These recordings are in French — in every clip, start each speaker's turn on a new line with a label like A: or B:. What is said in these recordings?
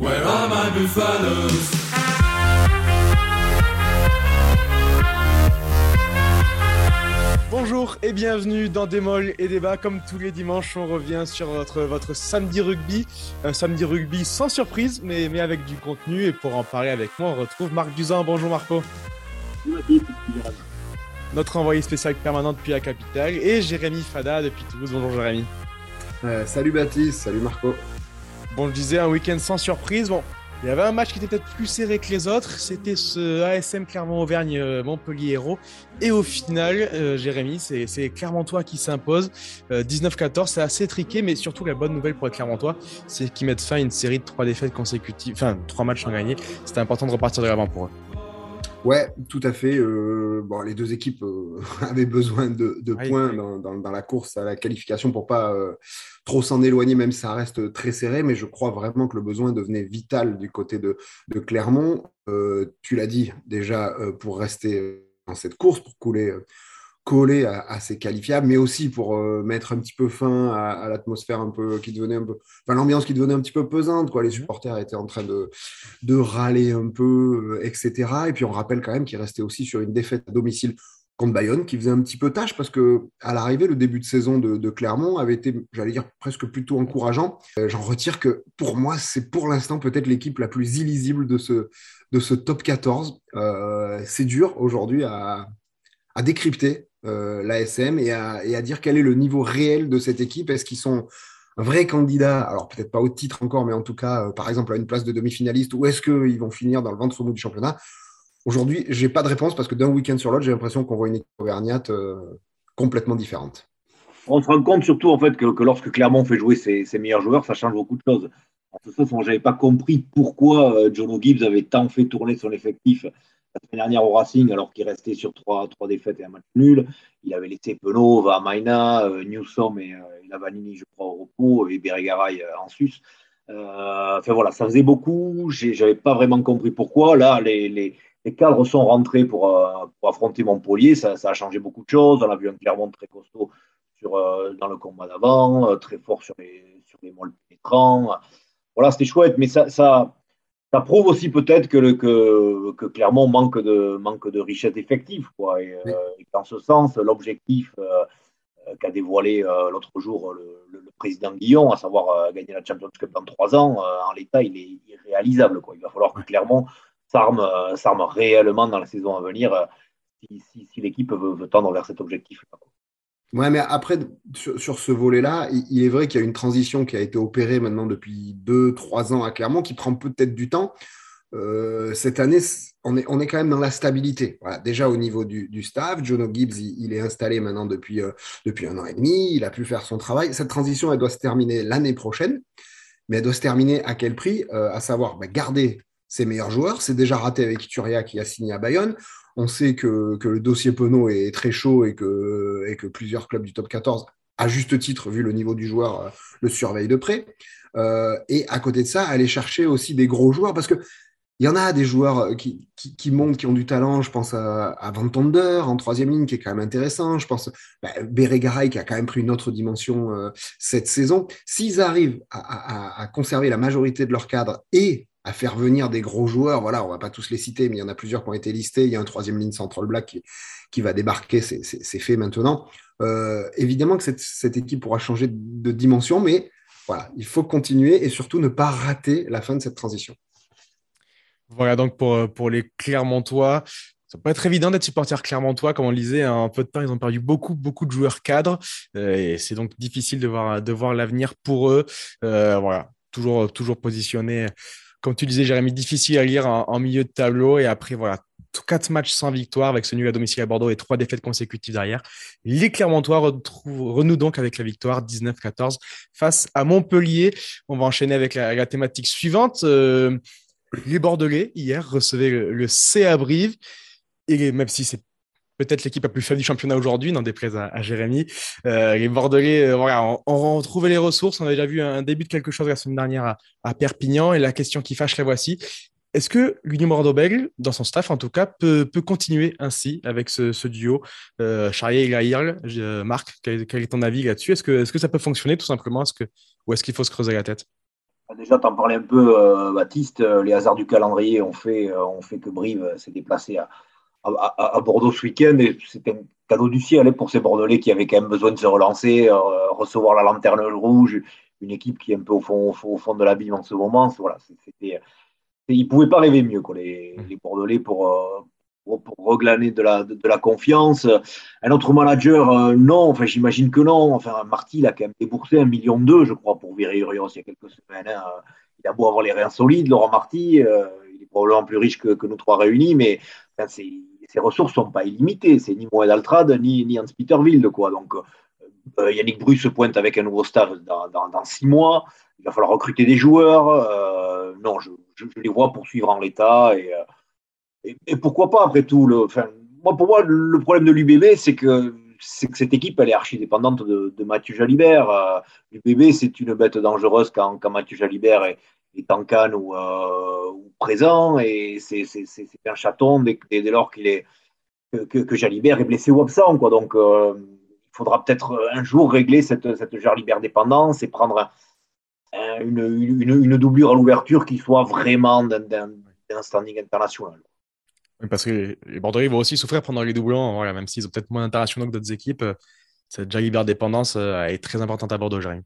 A: Where are my buffaloes?
B: Bonjour et bienvenue dans Démol et Débat. Comme tous les dimanches, on revient sur votre, votre samedi rugby. Un samedi rugby sans surprise, mais, mais avec du contenu. Et pour en parler avec moi, on retrouve Marc Duzan. Bonjour Marco. Notre envoyé spécial permanent depuis la capitale. Et Jérémy Fada depuis Toulouse. Bonjour Jérémy.
C: Euh, salut Baptiste, salut Marco.
B: Bon, je disais un week-end sans surprise. Bon, il y avait un match qui était peut-être plus serré que les autres. C'était ce ASM Clermont-Auvergne-Montpellier Héros. Et au final, euh, Jérémy, c'est Clermontois qui s'impose. 19-14, c'est assez triqué, mais surtout la bonne nouvelle pour les Clermontois, c'est qu'ils mettent fin à une série de trois défaites consécutives, enfin trois matchs sans gagner. C'était important de repartir de l'avant pour eux.
C: Ouais, tout à fait. Euh, bon, les deux équipes euh, avaient besoin de, de
B: Oui,
C: points
B: oui.
C: Dans, dans- dans la course à la qualification pour pas euh, trop s'en éloigner, même si ça reste très serré. Mais je crois vraiment que le besoin devenait vital du côté de, de Clermont. Euh, tu l'as dit déjà euh, pour rester dans cette course, pour couler, euh, coller à, à ces qualifiables, mais aussi pour euh, mettre un petit peu fin à, à l'atmosphère un peu qui devenait un peu, enfin l'ambiance qui devenait un petit peu pesante. Quoi. Les supporters étaient en train de de râler un peu, euh, etc. Et puis on rappelle quand même qu'il restait aussi sur une défaite à domicile contre Bayonne, qui faisait un petit peu tâche parce que à l'arrivée, le début de saison de, Clermont avait été, j'allais dire, presque plutôt encourageant. Euh, J'en retire que pour moi, c'est pour l'instant peut-être l'équipe la plus illisible de ce, de ce top 14. Euh, c'est dur aujourd'hui à, à décrypter euh, l'ASM et à, dire quel est le niveau réel de cette équipe. Est-ce qu'ils sont un vrai candidat, alors peut-être pas au titre encore, mais en tout cas, par exemple, à une place de demi-finaliste, ou est-ce qu'ils vont finir dans le ventre mou du championnat? Aujourd'hui, j'ai pas de réponse parce que d'un week-end sur l'autre, j'ai l'impression qu'on voit une équipe auvergnate euh, complètement différente.
D: On se rend compte surtout en fait que, que lorsque Clermont fait jouer ses, meilleurs joueurs, ça change beaucoup de choses. En ce sens, moi, j'avais pas compris pourquoi euh, John O'Gibbs avait tant fait tourner son effectif la semaine dernière au Racing, alors qu'il restait sur trois, défaites et un match nul. Il avait laissé Penaud, Vamaina, euh, Newsom et, euh, et Lavanini, je crois, au repos, et Beregaray en sus. Enfin voilà, ça faisait beaucoup. J'avais pas vraiment compris pourquoi. Là, les, les cadres sont rentrés pour, euh, pour affronter Montpellier. Ça, ça a changé beaucoup de choses. On a vu un Clermont très costaud sur, euh, dans le combat d'avant, euh, très fort sur les, sur les molles pénétrants. Voilà, c'était chouette, mais ça, ça, ça prouve aussi peut-être que, le- que, que Clermont manque de, manque de richesse effective. Quoi. Et,
C: Oui.
D: et qu'en ce sens, l'objectif qu'a dévoilé l'autre jour le, le- le président Guillon, à savoir gagner la Champions Cup dans trois ans, en l'état, il est irréalisable. Quoi. Il va falloir que Clermont s'arme euh, s'arme réellement dans la saison à venir euh, si, si, l'équipe veut, tendre vers cet objectif.
C: Ouais, mais après, sur, ce volet-là, il, il est vrai qu'il y a une transition qui a été opérée maintenant depuis deux, trois ans à Clermont, qui prend peut-être du temps. Euh, cette année, on est, on est quand même dans la stabilité. Déjà au niveau du, staff, Jono Gibbs, il, est installé maintenant depuis, depuis un an et demi, il a pu faire son travail. Cette transition, elle doit se terminer l'année prochaine, mais elle doit se terminer à quel prix? À savoir bah, garder ses meilleurs joueurs. C'est déjà raté avec Ituria qui a signé à Bayonne. On sait que, que le dossier Penaud est très chaud et que, et que plusieurs clubs du top 14, à juste titre, vu le niveau du joueur, euh, le surveillent de près. Euh, et à côté de ça, aller chercher aussi des gros joueurs parce que il y en a des joueurs euh, qui, qui, montent, qui ont du talent. Je pense à, à Van Tonder en troisième ligne, qui est quand même intéressant. Je pense bah, Beregaray, qui a quand même pris une autre dimension cette saison. S'ils arrivent à, à, à conserver la majorité de leur cadre et à faire venir des gros joueurs, voilà, on va pas tous les citer, mais il y en a plusieurs qui ont été listés. Il y a un troisième ligne central black qui, qui va débarquer, c'est fait maintenant. Euh, évidemment que cette, cette équipe pourra changer de, dimension, mais voilà, il faut continuer et surtout ne pas rater la fin de cette transition.
B: Voilà donc pour, euh, pour les Clermontois. Ça peut être évident d'être supporter clermontois, comme on le disait, en peu de temps, ils ont perdu beaucoup, beaucoup de joueurs cadres, euh, et c'est donc difficile de voir, de voir l'avenir pour eux. Voilà, toujours, toujours positionné, comme tu disais, Jérémy, difficile à lire en, milieu de tableau, et après, voilà, quatre matchs sans victoire avec ce nul à domicile à Bordeaux et trois défaites consécutives derrière. Les Clermontois renouent donc avec la victoire 19-14 face à Montpellier. On va enchaîner avec la, la thématique suivante. Euh, les Bordelais, hier, recevaient le, le CA Brive. Et même si c'est peut-être l'équipe la plus faible du championnat aujourd'hui, n'en déplaise à, à Jérémy, euh, les Bordelais, euh, voilà, on, on les ressources. On a déjà vu un début de quelque chose la semaine dernière à, Perpignan. Et la question qui fâche, la voici. Est-ce que l'Union Bordeaux-Bègles, dans son staff en tout cas, peut, continuer ainsi avec ce, duo euh, Charrier et Lahirle euh, Marc, quel, est ton avis là-dessus? Est-ce que, est que ça peut fonctionner tout simplement? Est -ce que, Ou est-ce qu'il faut se creuser la tête?
D: Déjà, t'en parlais un peu, Baptiste. Les hasards du calendrier ont fait, ont fait que Brive s'est déplacé à, à, Bordeaux ce week-end et c'était un cadeau du ciel hein, pour ces Bordelais qui avaient quand même besoin de se relancer, euh, recevoir la lanterne rouge, une équipe qui est un peu au fond, au fond de l'abîme en ce moment. Voilà, c'était, ils ne pouvaient pas rêver mieux, quoi, les, mmh. les Bordelais, pour, euh, pour, reglaner de la, de, la, confiance. Un autre manager, euh, non, enfin, j'imagine que non. Enfin, Marty, il a quand même déboursé un million d'eux, je crois, pour virer Urios il y a quelques semaines. Hein. Il a beau avoir les reins solides, Laurent Marty, il est probablement plus riche que, que nous trois réunis, mais enfin, ses ressources sont pas illimitées. C'est ni Moed Altrad, ni, ni Hans Peterville. Quoi. Donc, euh, Yannick Bru se pointe avec un nouveau staff dans, six mois. Il va falloir recruter des joueurs. Euh, non, je, les vois poursuivre en l'état. Et, euh, et, pourquoi pas, après tout le, moi, Pour moi, le problème de l'UBB, c'est que, que cette équipe, elle est archi dépendante de, de Mathieu Jalibert. L'UBB, c'est une bête dangereuse quand, quand Mathieu Jalibert est, est en canne ou, euh, présent et c'est un chaton dès, dès lors qu'il est que, que, Jalibert est blessé ou absent quoi donc euh, il faudra peut-être un jour régler cette, cette Jalibert dépendance et prendre une, une, doublure à l'ouverture qui soit vraiment d'un standing international.
B: parce que les Bordelais vont aussi souffrir pendant les doublons, voilà, même s'ils ont peut-être moins d'internationaux que d'autres équipes. Cette Jalibert dépendance euh, est très importante à Bordeaux, Jérémy.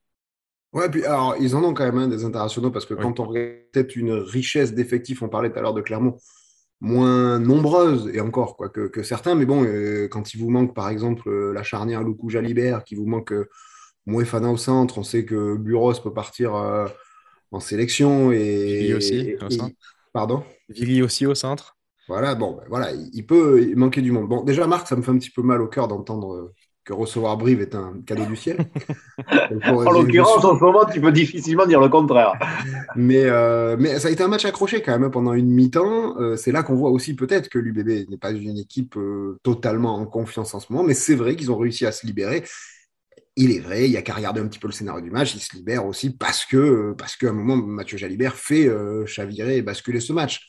C: Ouais, puis alors, ils en ont quand même un des internationaux parce que quand on regarde peut-être une richesse d'effectifs, on parlait tout à l'heure de Clermont, moins nombreuse et encore quoi que, certains, mais bon, euh, quand il vous manque par exemple euh, la charnière Loukou Jalibert, qu'il vous manque euh, Mouefana au centre, on sait que Buros peut partir en sélection et.
B: Vili aussi au centre.
C: Pardon?
B: Vili aussi au centre.
C: Voilà, bon, ben voilà, il peut manquer du monde. Bon, déjà, Marc, ça me fait un petit peu mal au cœur d'entendre que recevoir Brive est un cadeau du ciel.
D: en l'occurrence, en ce moment, tu peux difficilement dire le contraire.
C: mais, euh, mais ça a été un match accroché quand même pendant une mi-temps. Euh, c'est là qu'on voit aussi peut-être que l'UBB n'est pas une équipe euh, totalement en confiance en ce moment, mais c'est vrai qu'ils ont réussi à se libérer. Il est vrai, il y a qu'à regarder un petit peu le scénario du match, ils se libèrent aussi parce que parce qu'à un moment, Mathieu Jalibert fait chavirer et basculer ce match.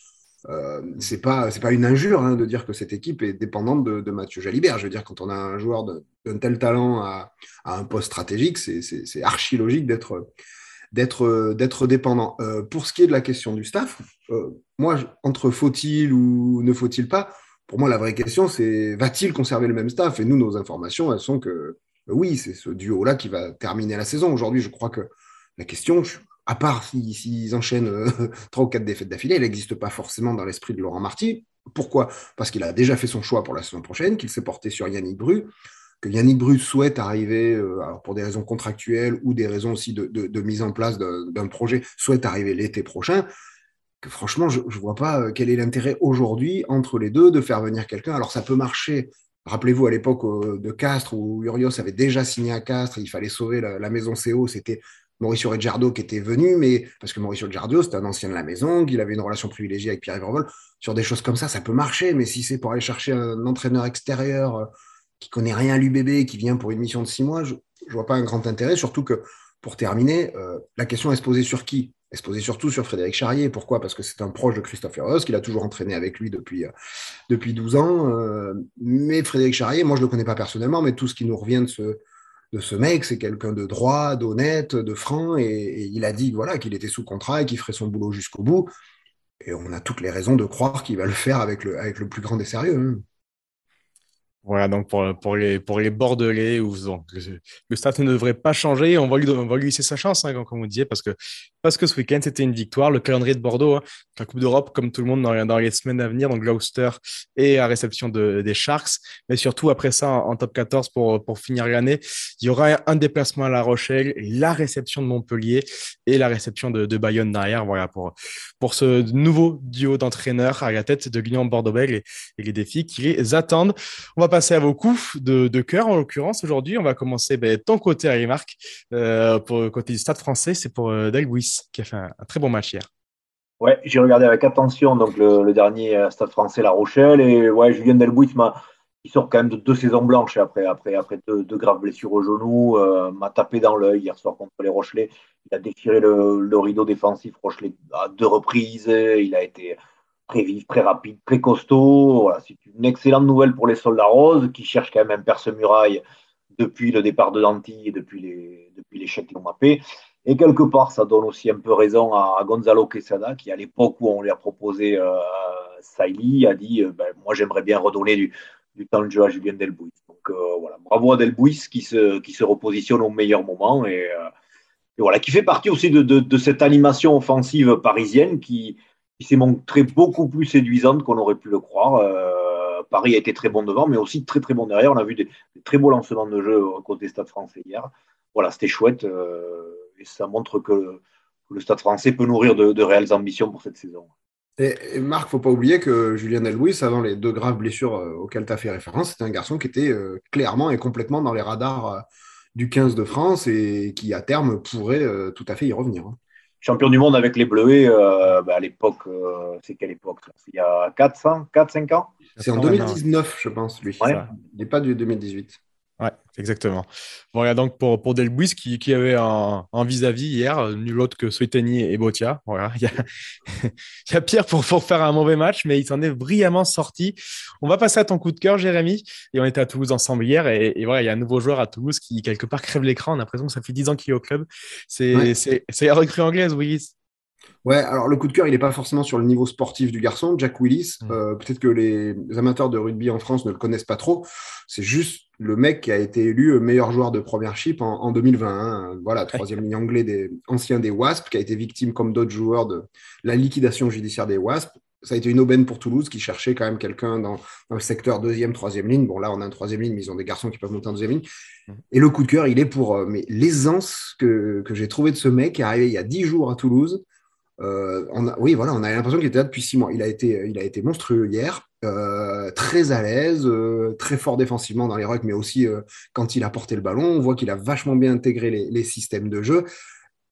C: Euh, c'est pas c'est pas une injure hein, de dire que cette équipe est dépendante de, Mathieu Jalibert. Je veux dire, quand on a un joueur d'un tel talent à, un poste stratégique, c'est archi logique d'être dépendant. Euh, pour ce qui est de la question du staff, euh, moi, entre faut-il ou ne faut-il pas, pour moi, la vraie question, c'est va-t-il conserver le même staff? Et nous, nos informations, elles sont que oui, c'est ce duo-là qui va terminer la saison. Aujourd'hui, je crois que la question, à part s'ils enchaînent euh, trois ou quatre défaites d'affilée, il n'existe pas forcément dans l'esprit de Laurent Marty. Pourquoi? Parce qu'il a déjà fait son choix pour la saison prochaine, qu'il s'est porté sur Yannick Bru, que Yannick Bru souhaite arriver, euh, pour des raisons contractuelles ou des raisons aussi de, mise en place d'un projet, souhaite arriver l'été prochain. Que franchement, je ne vois pas euh, quel est l'intérêt aujourd'hui entre les deux de faire venir quelqu'un. Alors ça peut marcher. Rappelez-vous à l'époque de Castres où Urios avait déjà signé à Castres, il fallait sauver la, la maison CO, c'était Mauricio Reggiardo qui était venu, mais parce que Mauricio Reggiardo, c'était un ancien de la maison, qu'il avait une relation privilégiée avec Pierre Vervol. Sur des choses comme ça, ça peut marcher, mais si c'est pour aller chercher un entraîneur extérieur euh, qui connaît rien à l'UBB, qui vient pour une mission de six mois, je ne vois pas un grand intérêt, surtout que pour terminer, euh, la question est se poser sur qui? Elle se poser surtout sur Frédéric Charrier. Pourquoi? Parce que c'est un proche de Christophe Heros, qu'il a toujours entraîné avec lui depuis, euh, depuis 12 ans. mais Frédéric Charrier, moi je ne le connais pas personnellement, mais tout ce qui nous revient de ce de ce mec, c'est quelqu'un de droit, d'honnête, de franc, et, il a dit voilà qu'il était sous contrat et qu'il ferait son boulot jusqu'au bout. Et on a toutes les raisons de croire qu'il va le faire avec le, plus grand des sérieux.
B: Voilà, donc pour, pour, les, pour les Bordelais, où, le, stade ne devrait pas changer. On va lui, on va lui laisser sa chance, hein, comme vous disiez, parce que, parce que ce week-end, c'était une victoire. Le calendrier de Bordeaux, hein, la Coupe d'Europe, comme tout le monde dans, dans, les semaines à venir, donc Gloucester et à réception de, des Sharks. Mais surtout, après ça, en, top 14, pour, pour finir l'année, il y aura un déplacement à La Rochelle, la réception de Montpellier et la réception de, Bayonne derrière. Voilà, pour, pour ce nouveau duo d'entraîneurs à la tête de l'Union Bordeaux-Bègles et, et, les défis qui les attendent. Passer à vos coups de, de cœur, en l'occurrence, aujourd'hui. On va commencer ben, ton côté, Harry Marc. Euh, pour côté du stade français, c'est pour euh, Delbuis, qui a fait un, très bon match hier.
D: Ouais, j'ai regardé avec attention donc le, dernier euh, stade français La Rochelle. Et ouais, Julien Delbuis m'a. Il sort quand même de deux saisons blanches après, après, après deux, graves blessures au genou. m'a tapé dans l'œil hier soir contre les Rochelais. Il a déchiré le, rideau défensif Rochelet à deux reprises. Il a été très vif, très rapide, très costaud. Voilà, c'est une excellente nouvelle pour les soldats roses qui cherchent quand même un perce-muraille depuis le départ de Danti et depuis les depuis l'échec ont mappé. Et quelque part, ça donne aussi un peu raison à, Gonzalo Quesada, qui à l'époque où on lui a proposé euh, Saïli, a dit ben, Moi, j'aimerais bien redonner du, temps de jeu à Julien Delbouis. Donc voilà, bravo à Delbouis qui se, qui se repositionne au meilleur moment et, voilà, qui fait partie aussi de, de, cette animation offensive parisienne qui, qui s'est montrée beaucoup plus séduisante qu'on aurait pu le croire. Paris a été très bon devant, mais aussi très très bon derrière. On a vu des, très beaux lancements de jeu côté Stade français hier. Voilà, c'était chouette euh, et ça montre que, le Stade français peut nourrir de, réelles ambitions pour cette saison.
C: Et, et Marc, faut pas oublier que Julien Delbouis, avant les deux graves blessures euh, auxquelles tu as fait référence, c'était un garçon qui était euh, clairement et complètement dans les radars du 15 de France et qui, à terme, pourrait tout à fait y revenir. Hein.
D: Champion du monde avec les Bleuets, bah, à l'époque, c'est quelle époque Il y a 4, 4 5 ans?
C: C'est en 2019, je pense, lui. Il n'est pas du 2018.
B: Ouais, exactement. Voilà donc pour, pour Delbuis qui, qui avait un vis-à-vis hier, nul autre que Soitani et Botia. Voilà, il y a, il y a pire pour, pour faire un mauvais match, mais il s'en est brillamment sorti. On va passer à ton coup de cœur, Jérémy. Et on était à Toulouse ensemble hier. Et, voilà, il y a un nouveau joueur à Toulouse qui, quelque part, crève l'écran. On a l'impression que ça fait 10 ans qu'il est au club. C'est ouais. la recrue anglaise, Willis.
C: Ouais, alors le coup de cœur, il n'est pas forcément sur le niveau sportif du garçon, Jack Willis. Mm. Euh, peut-être que les amateurs de rugby en France ne le connaissent pas trop. C'est juste le mec qui a été élu meilleur joueur de première chip en, 2020. Hein. Voilà, troisième ligne anglais des anciens des Wasps, qui a été victime comme d'autres joueurs de la liquidation judiciaire des Wasps. Ça a été une aubaine pour Toulouse qui cherchait quand même quelqu'un dans, le secteur deuxième, troisième ligne. Bon, là, on a un troisième ligne, mais ils ont des garçons qui peuvent monter en deuxième ligne. Mm. Et le coup de cœur, il est pour euh, mais l'aisance que, que j'ai trouvé de ce mec qui est arrivé il y a dix jours à Toulouse euh, oui, voilà, on a l'impression qu'il était là depuis six mois. Il a été, il a été monstrueux hier, euh, très à l'aise, euh, très fort défensivement dans les rucks, mais aussi quand il a porté le ballon. On voit qu'il a vachement bien intégré les, systèmes de jeu.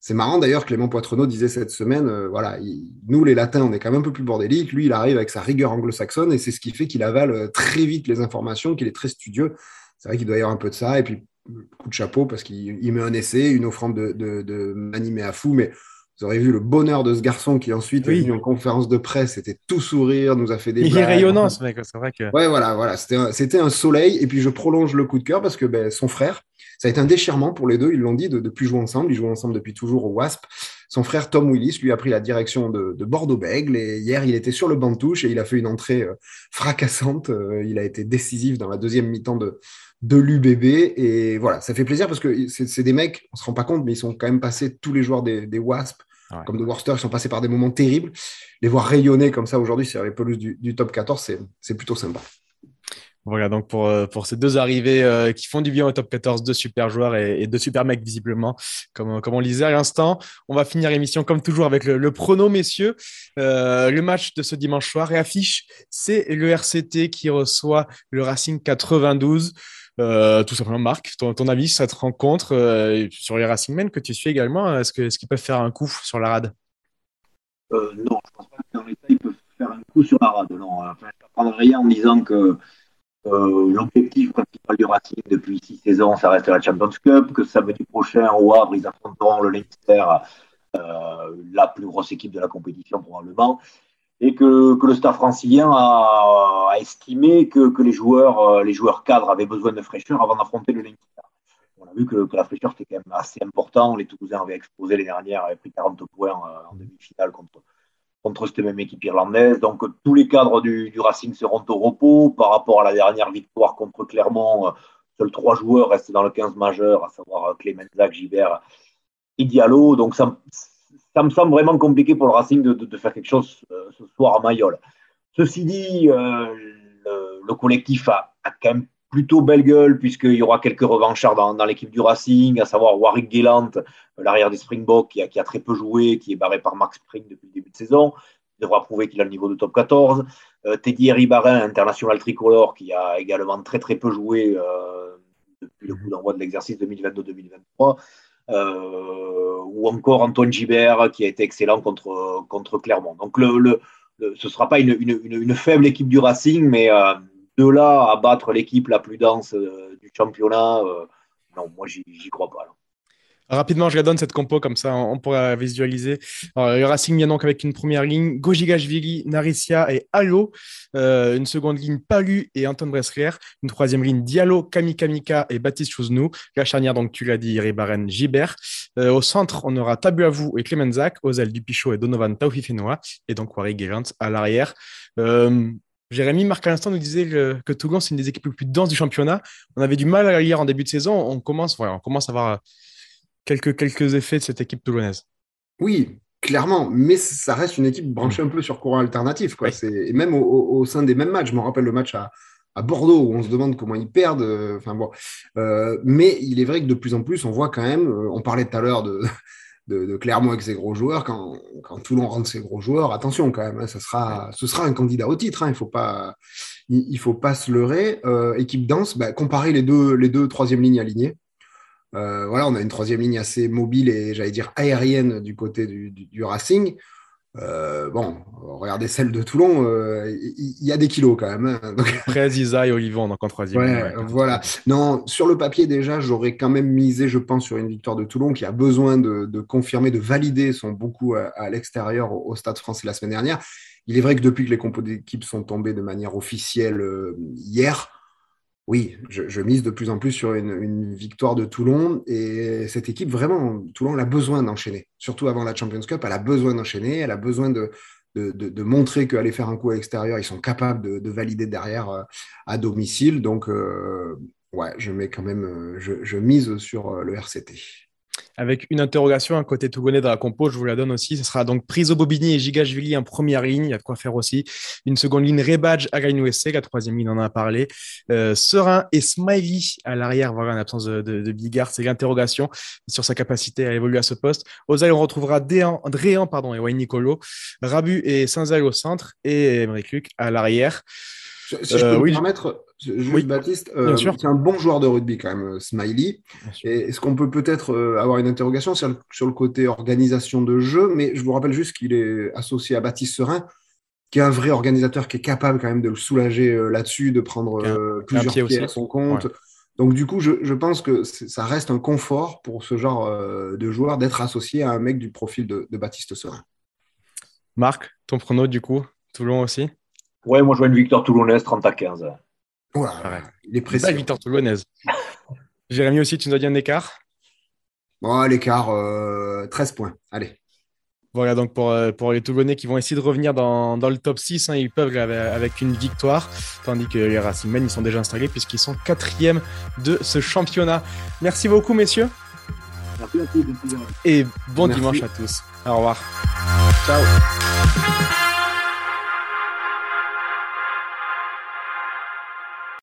C: C'est marrant d'ailleurs, Clément Poitrenaud disait cette semaine, voilà, nous les Latins, on est quand même un peu plus bordélique. Lui, il arrive avec sa rigueur anglo-saxonne et c'est ce qui fait qu'il avale très vite les informations, qu'il est très studieux. C'est vrai qu'il doit y avoir un peu de ça. Et puis, coup de chapeau parce qu'il met un essai, une offrande de, de, de à fou, mais vous aurez vu le bonheur de ce garçon qui ensuite est venu en conférence de presse, était tout sourire, nous a fait des.
B: Il est rayonnant ce mec, c'est vrai que.
C: Ouais, voilà, voilà, c'était un, un, soleil. Et puis je prolonge le coup de cœur parce que ben, son frère, ça a été un déchirement pour les deux, ils l'ont dit, de ne plus jouer ensemble. Ils jouent ensemble depuis toujours au WASP. Son frère Tom Willis lui a pris la direction de, de Bordeaux-Bègle et hier il était sur le banc de touche et il a fait une entrée euh, fracassante. Euh, il a été décisif dans la deuxième mi-temps de, de l'UBB. Et voilà, ça fait plaisir parce que c'est des mecs, on se rend pas compte, mais ils sont quand même passés tous les joueurs des, des Wasp, comme de Worcester, ils sont passés par des moments terribles. Les voir rayonner comme ça aujourd'hui sur les pelouses du, du top 14, c'est plutôt sympa.
B: Voilà, donc pour, euh, pour ces deux arrivées euh, qui font du bien au top 14, deux super joueurs et, deux super mecs visiblement, comme, comme on lisait à l'instant. On va finir l'émission comme toujours avec le, prono, messieurs. Euh, le match de ce dimanche soir et affiche, c'est le RCT qui reçoit le Racing 92. Tout simplement, Marc, ton, avis sur cette rencontre sur les Racing Men que tu suis également, est-ce qu'ils est peuvent faire un coup sur la rade?
D: Non, je pense pas l'état, ils peuvent faire un coup sur la rade. Non, je ne rien en disant que euh, l'objectif principal du Racing depuis six saisons, ça reste la Champions Cup, que samedi prochain au Havre, ils affronteront le Leinster, euh, la plus grosse équipe de la compétition probablement, et que, le staff francilien a, estimé que, les, joueurs, euh, les joueurs cadres avaient besoin de fraîcheur avant d'affronter le Leinster. On a vu que, la fraîcheur était quand même assez important. Les Toulousains avaient explosé les dernières, avaient pris 40 points en demi-finale contre, cette même équipe irlandaise. Donc tous les cadres du, Racing seront au repos par rapport à la dernière victoire contre Clermont. Euh, seuls trois joueurs restent dans le 15 majeur, à savoir euh, Clément Zach, Gibert et Diallo. Donc ça, ça, me semble vraiment compliqué pour le Racing de, faire quelque chose euh, ce soir à Mayol. Ceci dit, le, collectif a, quand même plutôt belle gueule, puisqu'il y aura quelques revanchards dans, l'équipe du Racing, à savoir Warwick Gillant, l'arrière des Springboks, qui a, très peu joué, qui est barré par Max Spring depuis le début de saison. Il devra prouver qu'il a le niveau de top 14. Euh, Teddy Ribarin, international tricolore, qui a également très très peu joué euh, depuis le coup d'envoi de l'exercice 2022-2023. Euh, ou encore Antoine Gibert, qui a été excellent contre, contre Clermont. Donc le, le, ce ne sera pas une, une, une, faible équipe du Racing, mais de là à battre l'équipe la plus dense euh, du championnat, euh, non, moi, j'y crois pas.
B: Rapidement, je la donne cette compo, comme ça on, pourra visualiser. Le Racing vient donc avec une première ligne, Gojigashvili, Narissia et Allo. Euh, une seconde ligne, Palu et Anton Bressler. Une troisième ligne, Diallo, Kamikamika et Baptiste Chouznou. La charnière, donc tu l'as dit, Ribaren, Gibert. Euh, au centre, on aura Tabuavou et Clemenzak. Aux ailes, Dupichot et Donovan Taufifenoa. Et donc Wari à l'arrière. Euh, Jérémy, Marc à l'instant, nous disait que, Toulon, c'est une des équipes les plus denses du championnat. On avait du mal à la lire en début de saison. On commence, on commence à avoir quelques, quelques effets de cette équipe toulonnaise.
C: Oui, clairement, mais ça reste une équipe branchée un peu sur courant alternatif. Quoi. Et même au, sein des mêmes matchs, je me rappelle le match à, Bordeaux où on se demande comment ils perdent. Euh, enfin bon, euh, mais il est vrai que de plus en plus, on voit quand même. Euh, on parlait tout à l'heure de, de, Clermont avec ses gros joueurs. Quand, quand Toulon rentre ses gros joueurs, attention quand même, hein, ça sera, ce sera un candidat au titre. Hein, il faut pas, il, faut pas se leurrer. équipe dense, bah, comparer les deux, les deux troisième lignes alignées. Euh, voilà, on a une troisième ligne assez mobile et j'allais dire aérienne du côté du, Racing. Euh, bon, regardez celle de Toulon, euh, il y, a des kilos quand même. Hein,
B: donc... Après et Olivon, donc en troisième.
C: voilà. Non, sur le papier déjà, j'aurais quand même misé, je pense, sur une victoire de Toulon qui a besoin de, confirmer, de valider son beaucoup à, l'extérieur au, Stade français la semaine dernière. Il est vrai que depuis que les compos d'équipe sont tombés de manière officielle hier, oui, je, mise de plus en plus sur une, victoire de Toulon. Et cette équipe, vraiment, Toulon, elle a besoin d'enchaîner. Surtout avant la Champions Cup, elle a besoin d'enchaîner. Elle a besoin de, de, montrer qu'aller faire un coup à l'extérieur, ils sont capables de, valider derrière euh, à domicile. Donc, euh, ouais, je mets quand même, euh, je mise sur le RCT
B: avec une interrogation à côté Toulonnais dans la compo, je vous la donne aussi. Ce sera donc Priso Bobigny et Gigashvili en première ligne, il y a de quoi faire aussi. Une seconde ligne, Rebadge, Againouessé, la troisième ligne, on en a parlé. Euh, Serein et Smiley à l'arrière, voilà, en absence de, Bigard, c'est l'interrogation sur sa capacité à évoluer à ce poste. Ailes, on retrouvera Déan, Dréan pardon, et Wayne Nicolo, Rabu et saint au centre et Emmerich Luc à l'arrière.
C: Si je peux euh, me permettre, Juste Baptiste, euh, c'est un bon joueur de rugby quand même, euh, Smiley. Est-ce qu'on peut peut-être avoir une interrogation sur le, côté organisation de jeu? Mais je vous rappelle juste qu'il est associé à Baptiste Serein, qui est un vrai organisateur qui est capable quand même de le soulager là-dessus, de prendre plusieurs pieds à son compte. Donc du coup, je, pense que ça reste un confort pour ce genre de joueur d'être associé à un mec du profil de, de Baptiste Serein.
B: Marc, ton prono du coup, Toulon aussi?
D: Ouais, moi je vois une victoire toulonnaise 30 à 15.
C: Voilà, il est précis.
B: Pas victoire toulonnaise. Jérémy aussi, tu nous as dit un écart?
C: Bon, l'écart, 13 euh, points. Allez.
B: Voilà, donc pour, euh, pour les Toulonnais qui vont essayer de revenir dans, dans le top 6, hein, ils peuvent avec, une victoire, tandis que les Racingmen, ils sont déjà installés puisqu'ils sont quatrième de ce championnat. Merci beaucoup, messieurs.
D: Merci à tous.
B: Et bon dimanche à tous. Au revoir.
C: Ciao.